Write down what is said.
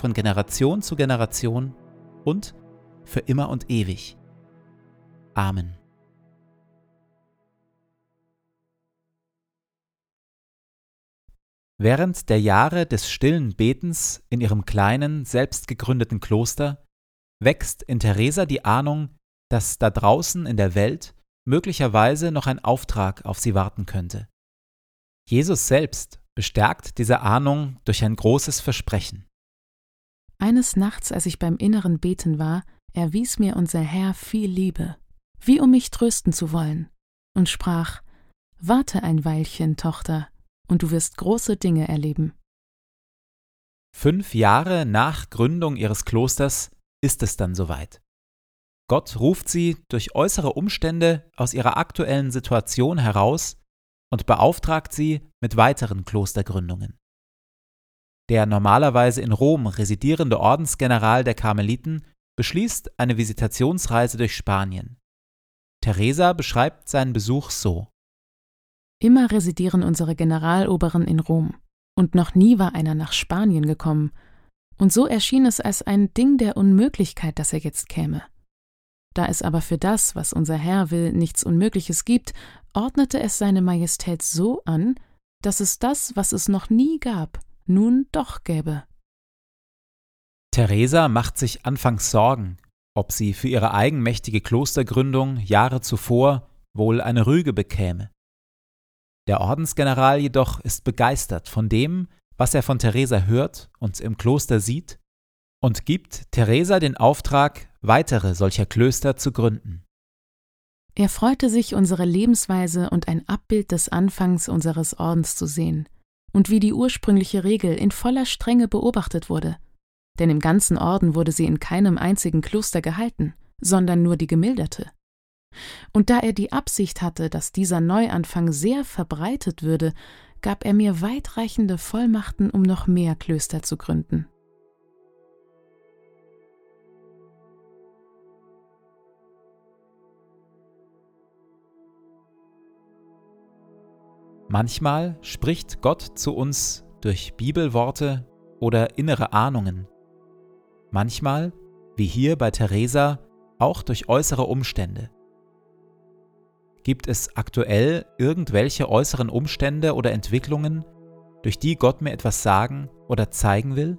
von Generation zu Generation und für immer und ewig. Amen. Während der Jahre des stillen Betens in ihrem kleinen, selbst gegründeten Kloster wächst in Theresa die Ahnung, dass da draußen in der Welt möglicherweise noch ein Auftrag auf sie warten könnte. Jesus selbst bestärkt diese Ahnung durch ein großes Versprechen. Eines Nachts, als ich beim inneren Beten war, erwies mir unser Herr viel Liebe, wie um mich trösten zu wollen, und sprach Warte ein Weilchen, Tochter, und du wirst große Dinge erleben. Fünf Jahre nach Gründung ihres Klosters ist es dann soweit. Gott ruft sie durch äußere Umstände aus ihrer aktuellen Situation heraus und beauftragt sie mit weiteren Klostergründungen. Der normalerweise in Rom residierende Ordensgeneral der Karmeliten beschließt eine Visitationsreise durch Spanien. Teresa beschreibt seinen Besuch so. Immer residieren unsere Generaloberen in Rom, und noch nie war einer nach Spanien gekommen, und so erschien es als ein Ding der Unmöglichkeit, dass er jetzt käme. Da es aber für das, was unser Herr will, nichts Unmögliches gibt, ordnete es seine Majestät so an, dass es das, was es noch nie gab, nun doch gäbe. Theresa macht sich anfangs Sorgen, ob sie für ihre eigenmächtige Klostergründung Jahre zuvor wohl eine Rüge bekäme. Der Ordensgeneral jedoch ist begeistert von dem, was er von Theresa hört und im Kloster sieht, und gibt Theresa den Auftrag, weitere solcher Klöster zu gründen. Er freute sich, unsere Lebensweise und ein Abbild des Anfangs unseres Ordens zu sehen – und wie die ursprüngliche Regel in voller Strenge beobachtet wurde. Denn im ganzen Orden wurde sie in keinem einzigen Kloster gehalten, sondern nur die gemilderte. Und da er die Absicht hatte, dass dieser Neuanfang sehr verbreitet würde, gab er mir weitreichende Vollmachten, um noch mehr Klöster zu gründen. Manchmal spricht Gott zu uns durch Bibelworte oder innere Ahnungen. Manchmal, wie hier bei Theresa, auch durch äußere Umstände. Gibt es aktuell irgendwelche äußeren Umstände oder Entwicklungen, durch die Gott mir etwas sagen oder zeigen will?